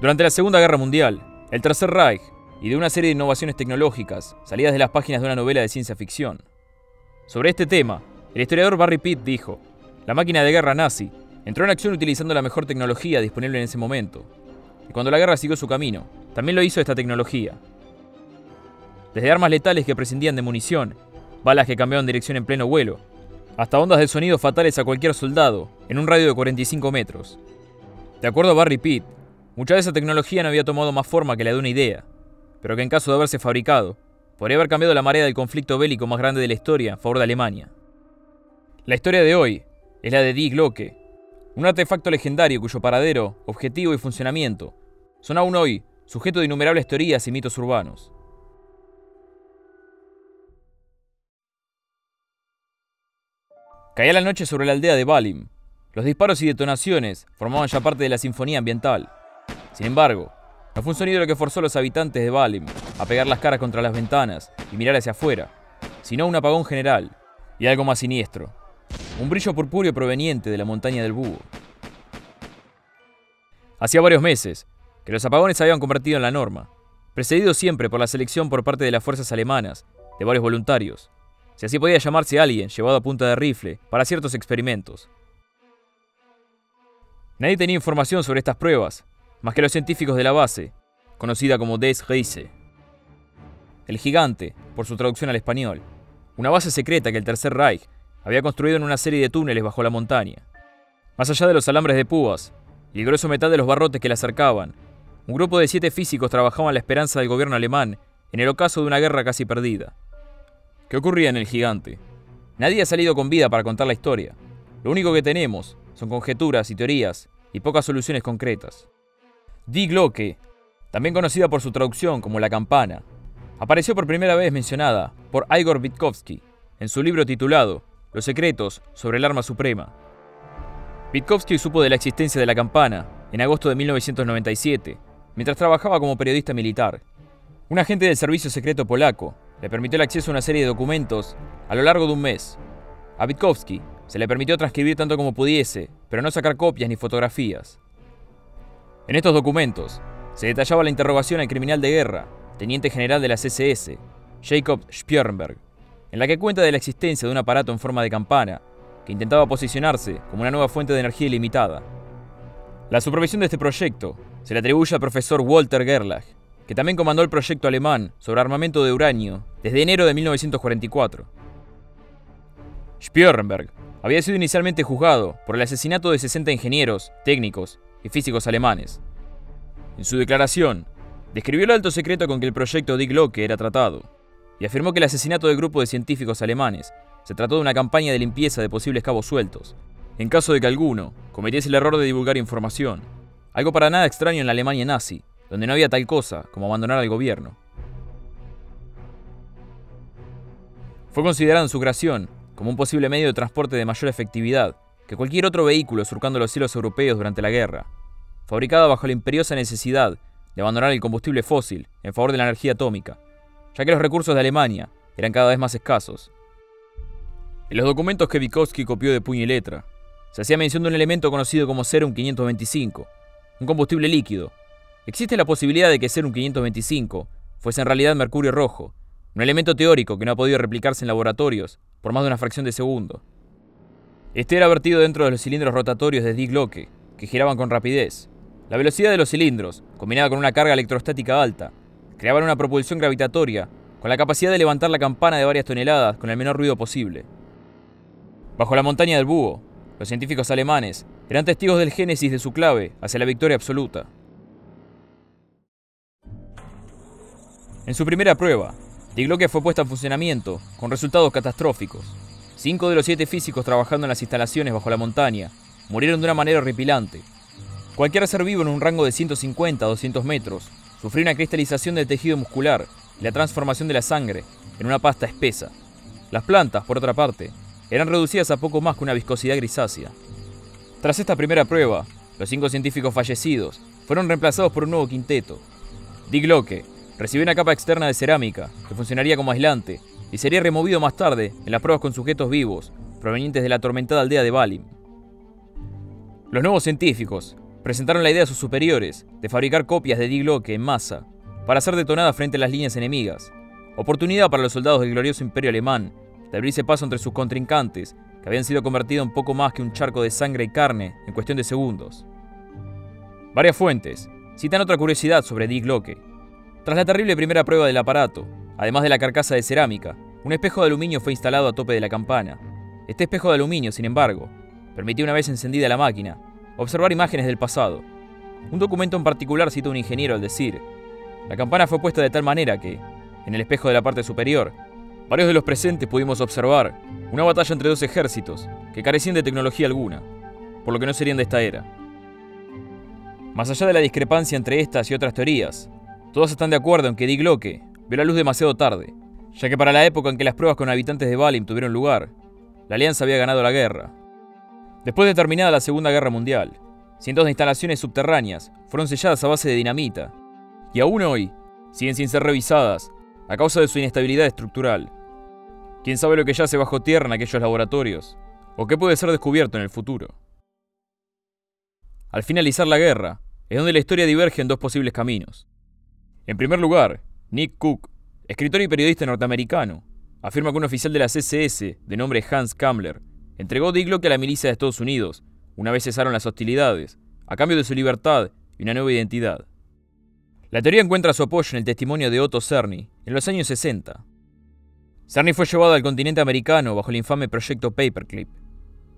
Durante la Segunda Guerra Mundial, el Tercer Reich y de una serie de innovaciones tecnológicas salidas de las páginas de una novela de ciencia ficción. Sobre este tema, el historiador Barry Pitt dijo, la máquina de guerra nazi entró en acción utilizando la mejor tecnología disponible en ese momento. Y cuando la guerra siguió su camino, también lo hizo esta tecnología. Desde armas letales que prescindían de munición, balas que cambiaban dirección en pleno vuelo, hasta ondas de sonido fatales a cualquier soldado en un radio de 45 metros. De acuerdo a Barry Pitt, mucha de esa tecnología no había tomado más forma que la de una idea, pero que en caso de haberse fabricado, podría haber cambiado la marea del conflicto bélico más grande de la historia a favor de Alemania. La historia de hoy es la de Die Glocke, un artefacto legendario cuyo paradero, objetivo y funcionamiento son aún hoy sujeto de innumerables teorías y mitos urbanos. Caía la noche sobre la aldea de Balim. Los disparos y detonaciones formaban ya parte de la sinfonía ambiental. Sin embargo, no fue un sonido lo que forzó a los habitantes de Balim a pegar las caras contra las ventanas y mirar hacia afuera, sino un apagón general y algo más siniestro. Un brillo purpúreo proveniente de la montaña del búho. Hacía varios meses que los apagones se habían convertido en la norma, precedido siempre por la selección por parte de las fuerzas alemanas de varios voluntarios, si así podía llamarse alguien llevado a punta de rifle para ciertos experimentos. Nadie tenía información sobre estas pruebas, más que los científicos de la base, conocida como Des Reise. El gigante, por su traducción al español, una base secreta que el Tercer Reich había construido en una serie de túneles bajo la montaña. Más allá de los alambres de púas y el grueso metal de los barrotes que la acercaban, un grupo de siete físicos trabajaban la esperanza del gobierno alemán en el ocaso de una guerra casi perdida. ¿Qué ocurría en el gigante? Nadie ha salido con vida para contar la historia. Lo único que tenemos son conjeturas y teorías y pocas soluciones concretas. Die Glocke, también conocida por su traducción como La Campana, apareció por primera vez mencionada por Igor Witkowski en su libro titulado Los secretos sobre el arma suprema. Witkowski supo de la existencia de la campana en agosto de 1997, mientras trabajaba como periodista militar. Un agente del servicio secreto polaco le permitió el acceso a una serie de documentos a lo largo de un mes. A Witkowski se le permitió transcribir tanto como pudiese, pero no sacar copias ni fotografías. En estos documentos se detallaba la interrogación al criminal de guerra, teniente general de la CSS, Jacob Spjörnberg, en la que cuenta de la existencia de un aparato en forma de campana que intentaba posicionarse como una nueva fuente de energía ilimitada. La supervisión de este proyecto se le atribuye al profesor Walter Gerlach, que también comandó el proyecto alemán sobre armamento de uranio desde enero de 1944. Spjörnberg había sido inicialmente juzgado por el asesinato de 60 ingenieros, técnicos y físicos alemanes. En su declaración, describió el alto secreto con que el proyecto Die Glocke era tratado, y afirmó que el asesinato del grupo de científicos alemanes se trató de una campaña de limpieza de posibles cabos sueltos, en caso de que alguno cometiese el error de divulgar información, algo para nada extraño en la Alemania nazi, donde no había tal cosa como abandonar al gobierno. Fue considerado en su creación como un posible medio de transporte de mayor efectividad que cualquier otro vehículo surcando los cielos europeos durante la guerra, fabricada bajo la imperiosa necesidad de abandonar el combustible fósil en favor de la energía atómica, ya que los recursos de Alemania eran cada vez más escasos. En los documentos que Vygotsky copió de puño y letra, se hacía mención de un elemento conocido como Serum 525, un combustible líquido. Existe la posibilidad de que Serum 525 fuese en realidad mercurio rojo, un elemento teórico que no ha podido replicarse en laboratorios por más de una fracción de segundo. Este era vertido dentro de los cilindros rotatorios de Die Glocke, que giraban con rapidez. La velocidad de los cilindros, combinada con una carga electrostática alta, creaban una propulsión gravitatoria con la capacidad de levantar la campana de varias toneladas con el menor ruido posible. Bajo la montaña del búho, los científicos alemanes eran testigos del génesis de su clave hacia la victoria absoluta. En su primera prueba, Die Glocke fue puesta en funcionamiento, con resultados catastróficos. Cinco de los siete físicos trabajando en las instalaciones bajo la montaña murieron de una manera horripilante. Cualquier ser vivo en un rango de 150 a 200 metros sufrió una cristalización del tejido muscular y la transformación de la sangre en una pasta espesa. Las plantas, por otra parte, eran reducidas a poco más que una viscosidad grisácea. Tras esta primera prueba, los cinco científicos fallecidos fueron reemplazados por un nuevo quinteto. Die Glocke recibió una capa externa de cerámica que funcionaría como aislante y sería removido más tarde en las pruebas con sujetos vivos provenientes de la atormentada aldea de Balim. Los nuevos científicos presentaron la idea a sus superiores de fabricar copias de Die Glocke en masa para ser detonadas frente a las líneas enemigas, oportunidad para los soldados del glorioso imperio alemán de abrirse paso entre sus contrincantes, que habían sido convertidos en poco más que un charco de sangre y carne en cuestión de segundos. Varias fuentes citan otra curiosidad sobre Die Glocke. Tras la terrible primera prueba del aparato, además de la carcasa de cerámica, un espejo de aluminio fue instalado a tope de la campana. Este espejo de aluminio, sin embargo, permitía una vez encendida la máquina, observar imágenes del pasado. Un documento en particular cita un ingeniero al decir, la campana fue puesta de tal manera que, en el espejo de la parte superior, varios de los presentes pudimos observar una batalla entre dos ejércitos que carecían de tecnología alguna, por lo que no serían de esta era. Más allá de la discrepancia entre estas y otras teorías, todos están de acuerdo en que Die Glocke vio la luz demasiado tarde, ya que para la época en que las pruebas con habitantes de Valim tuvieron lugar, la Alianza había ganado la guerra. Después de terminada la Segunda Guerra Mundial, cientos de instalaciones subterráneas fueron selladas a base de dinamita, y aún hoy siguen sin ser revisadas a causa de su inestabilidad estructural. ¿Quién sabe lo que yace bajo tierra en aquellos laboratorios? ¿O qué puede ser descubierto en el futuro? Al finalizar la guerra, es donde la historia diverge en dos posibles caminos. En primer lugar, Nick Cook, escritor y periodista norteamericano, afirma que un oficial de la CSS, de nombre Hans Kammler, entregó Die Glocke a la milicia de Estados Unidos, una vez cesaron las hostilidades, a cambio de su libertad y una nueva identidad. La teoría encuentra su apoyo en el testimonio de Otto Cerny, en los años 60. Cerny fue llevado al continente americano bajo el infame proyecto Paperclip,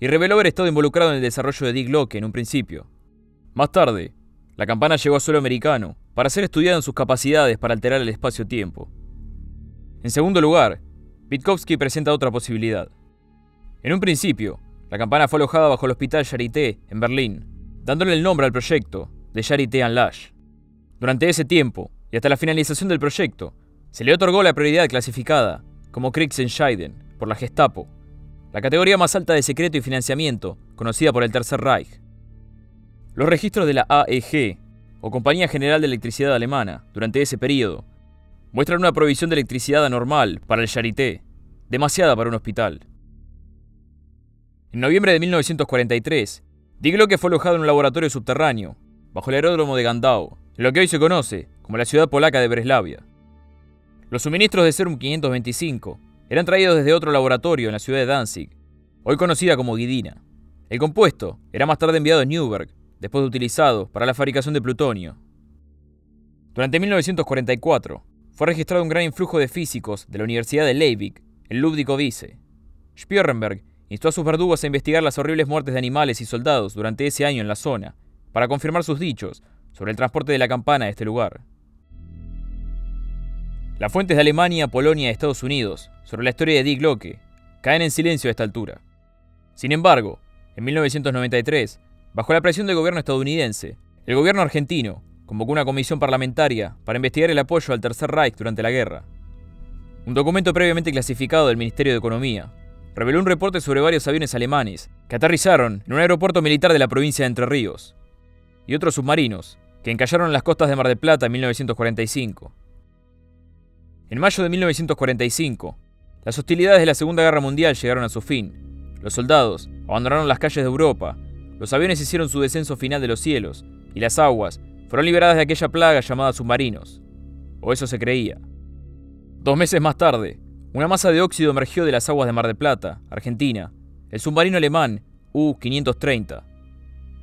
y reveló haber estado involucrado en el desarrollo de Die Glocke en un principio. Más tarde, la campana llegó a suelo americano para ser estudiada en sus capacidades para alterar el espacio-tiempo. En segundo lugar, Witkowski presenta otra posibilidad. En un principio, la campana fue alojada bajo el Hospital Charité en Berlín, dándole el nombre al proyecto de Charité en Lash. Durante ese tiempo, y hasta la finalización del proyecto, se le otorgó la prioridad clasificada como Kriegsentscheiden por la Gestapo, la categoría más alta de secreto y financiamiento conocida por el Tercer Reich. Los registros de la AEG, o Compañía General de Electricidad Alemana, durante ese periodo, muestran una provisión de electricidad anormal para el Charité, demasiada para un hospital. En noviembre de 1943, Die Glocke fue alojado en un laboratorio subterráneo, bajo el aeródromo de Gandau, en lo que hoy se conoce como la ciudad polaca de Breslavia. Los suministros de Serum 525 eran traídos desde otro laboratorio en la ciudad de Danzig, hoy conocida como Guidina. El compuesto era más tarde enviado a Newberg, después de utilizado para la fabricación de plutonio. Durante 1944, fue registrado un gran influjo de físicos de la Universidad de Leipzig en Ludwikowice. Spierenberg instó a sus verdugos a investigar las horribles muertes de animales y soldados durante ese año en la zona, para confirmar sus dichos sobre el transporte de la campana a este lugar. Las fuentes de Alemania, Polonia y Estados Unidos sobre la historia de Die Glocke caen en silencio a esta altura. Sin embargo, en 1993, bajo la presión del gobierno estadounidense, el gobierno argentino convocó una comisión parlamentaria para investigar el apoyo al Tercer Reich durante la guerra. Un documento previamente clasificado del Ministerio de Economía reveló un reporte sobre varios aviones alemanes que aterrizaron en un aeropuerto militar de la provincia de Entre Ríos, y otros submarinos que encallaron en las costas de Mar del Plata en 1945. En mayo de 1945, las hostilidades de la Segunda Guerra Mundial llegaron a su fin. Los soldados abandonaron las calles de Europa, los aviones hicieron su descenso final de los cielos, y las aguas fueron liberadas de aquella plaga llamada submarinos. O eso se creía. Dos meses más tarde, una masa de óxido emergió de las aguas de Mar del Plata, Argentina, el submarino alemán U-530.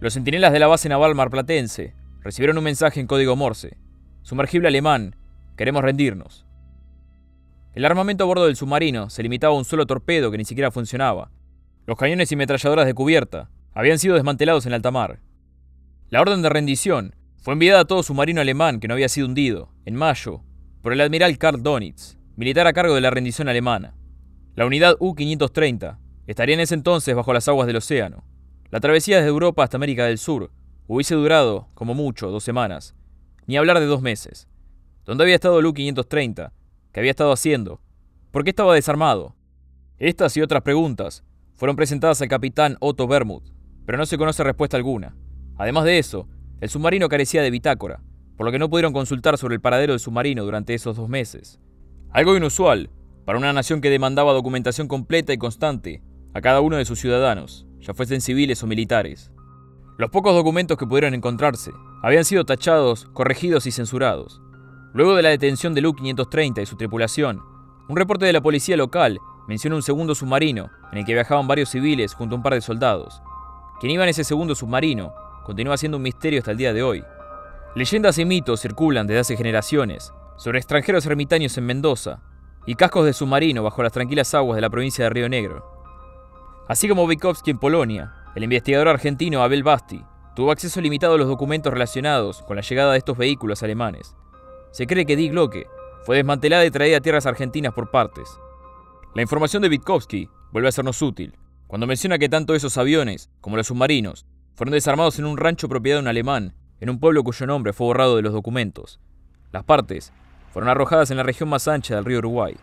Los centinelas de la base naval marplatense recibieron un mensaje en código Morse. Sumergible alemán, queremos rendirnos. El armamento a bordo del submarino se limitaba a un solo torpedo que ni siquiera funcionaba. Los cañones y metralladoras de cubierta habían sido desmantelados en alta mar. La orden de rendición fue enviada a todo submarino alemán que no había sido hundido, en mayo, por el admiral Karl Donitz, militar a cargo de la rendición alemana. La unidad U-530 estaría en ese entonces bajo las aguas del océano. La travesía desde Europa hasta América del Sur hubiese durado, como mucho, dos semanas, ni hablar de dos meses. ¿Dónde había estado el U-530? ¿Qué había estado haciendo? ¿Por qué estaba desarmado? Estas y otras preguntas fueron presentadas al capitán Otto Bermuth, pero no se conoce respuesta alguna. Además de eso, el submarino carecía de bitácora, por lo que no pudieron consultar sobre el paradero del submarino durante esos dos meses. Algo inusual para una nación que demandaba documentación completa y constante a cada uno de sus ciudadanos ya fuesen civiles o militares. Los pocos documentos que pudieron encontrarse habían sido tachados, corregidos y censurados. Luego de la detención de U-530 y su tripulación, un reporte de la policía local menciona un segundo submarino en el que viajaban varios civiles junto a un par de soldados. Quien iba en ese segundo submarino continúa siendo un misterio hasta el día de hoy. Leyendas y mitos circulan desde hace generaciones sobre extranjeros ermitaños en Mendoza y cascos de submarino bajo las tranquilas aguas de la provincia de Río Negro. Así como Vykovsky en Polonia, el investigador argentino Abel Basti tuvo acceso limitado a los documentos relacionados con la llegada de estos vehículos alemanes. Se cree que Die Glocke fue desmantelada y traída a tierras argentinas por partes. La información de Witkowski vuelve a sernos útil cuando menciona que tanto esos aviones como los submarinos fueron desarmados en un rancho propiedad de un alemán en un pueblo cuyo nombre fue borrado de los documentos. Las partes fueron arrojadas en la región más ancha del río Uruguay.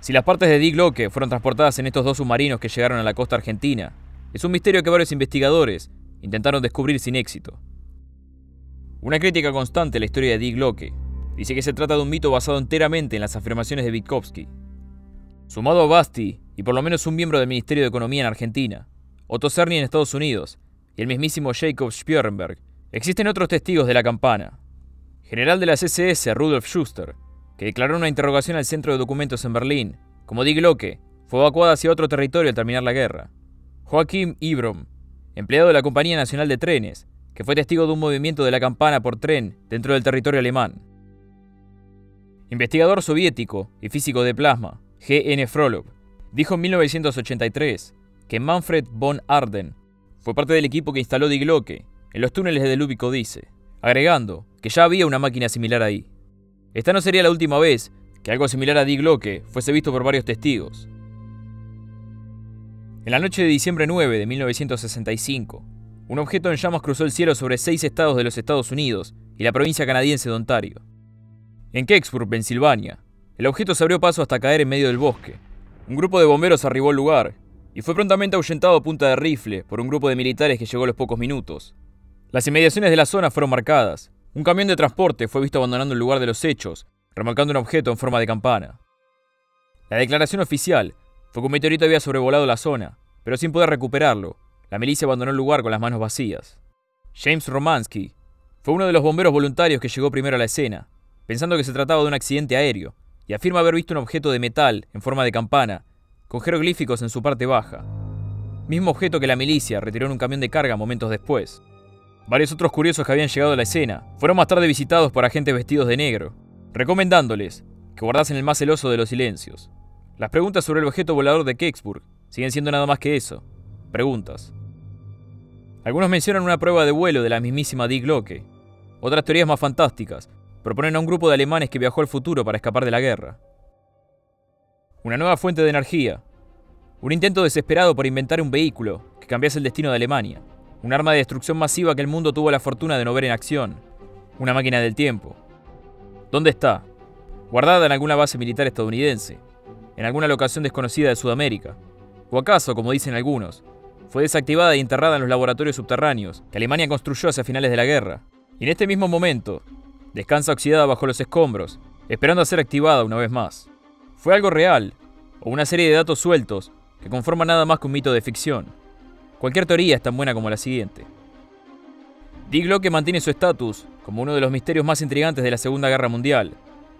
Si las partes de Die Glocke fueron transportadas en estos dos submarinos que llegaron a la costa argentina, es un misterio que varios investigadores intentaron descubrir sin éxito. Una crítica constante a la historia de Die Glocke dice que se trata de un mito basado enteramente en las afirmaciones de Witkowski. Sumado a Basti y por lo menos un miembro del Ministerio de Economía en Argentina, Otto Cerny en Estados Unidos y el mismísimo Jacob Spierenberg, existen otros testigos de la campana. General de la CSS Rudolf Schuster, que declaró una interrogación al Centro de Documentos en Berlín, como Die Glocke, fue evacuada hacia otro territorio al terminar la guerra. Joachim Ibrom, empleado de la Compañía Nacional de Trenes, que fue testigo de un movimiento de la campana por tren dentro del territorio alemán. Investigador soviético y físico de plasma, G.N. Frolov, dijo en 1983 que Manfred von Arden fue parte del equipo que instaló Die Glocke en los túneles de Lubitsch dice, agregando que ya había una máquina similar ahí. Esta no sería la última vez que algo similar a Die Glocke fuese visto por varios testigos. En la noche de diciembre 9 de 1965, un objeto en llamas cruzó el cielo sobre seis estados de los Estados Unidos y la provincia canadiense de Ontario. En Kecksburg, Pensilvania, el objeto se abrió paso hasta caer en medio del bosque. Un grupo de bomberos arribó al lugar y fue prontamente ahuyentado a punta de rifle por un grupo de militares que llegó a los pocos minutos. Las inmediaciones de la zona fueron marcadas. Un camión de transporte fue visto abandonando el lugar de los hechos, remolcando un objeto en forma de campana. La declaración oficial fue que un meteorito había sobrevolado la zona, pero sin poder recuperarlo, la milicia abandonó el lugar con las manos vacías. James Romansky fue uno de los bomberos voluntarios que llegó primero a la escena, pensando que se trataba de un accidente aéreo, y afirma haber visto un objeto de metal en forma de campana, con jeroglíficos en su parte baja. Mismo objeto que la milicia retiró en un camión de carga momentos después. Varios otros curiosos que habían llegado a la escena fueron más tarde visitados por agentes vestidos de negro, recomendándoles que guardasen el más celoso de los silencios. Las preguntas sobre el objeto volador de Kecksburg siguen siendo nada más que eso, preguntas. Algunos mencionan una prueba de vuelo de la mismísima Die Glocke. Otras teorías más fantásticas proponen a un grupo de alemanes que viajó al futuro para escapar de la guerra. Una nueva fuente de energía. Un intento desesperado por inventar un vehículo que cambiase el destino de Alemania. Un arma de destrucción masiva que el mundo tuvo la fortuna de no ver en acción. Una máquina del tiempo. ¿Dónde está? Guardada en alguna base militar estadounidense, en alguna locación desconocida de Sudamérica. O acaso, como dicen algunos, fue desactivada y enterrada en los laboratorios subterráneos que Alemania construyó hacia finales de la guerra. Y en este mismo momento, descansa oxidada bajo los escombros, esperando a ser activada una vez más. Fue algo real, o una serie de datos sueltos que conforman nada más que un mito de ficción. Cualquier teoría es tan buena como la siguiente. Die Glocke mantiene su estatus como uno de los misterios más intrigantes de la Segunda Guerra Mundial,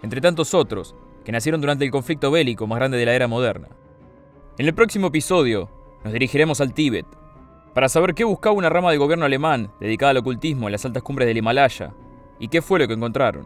entre tantos otros que nacieron durante el conflicto bélico más grande de la era moderna. En el próximo episodio nos dirigiremos al Tíbet para saber qué buscaba una rama del gobierno alemán dedicada al ocultismo en las altas cumbres del Himalaya y qué fue lo que encontraron.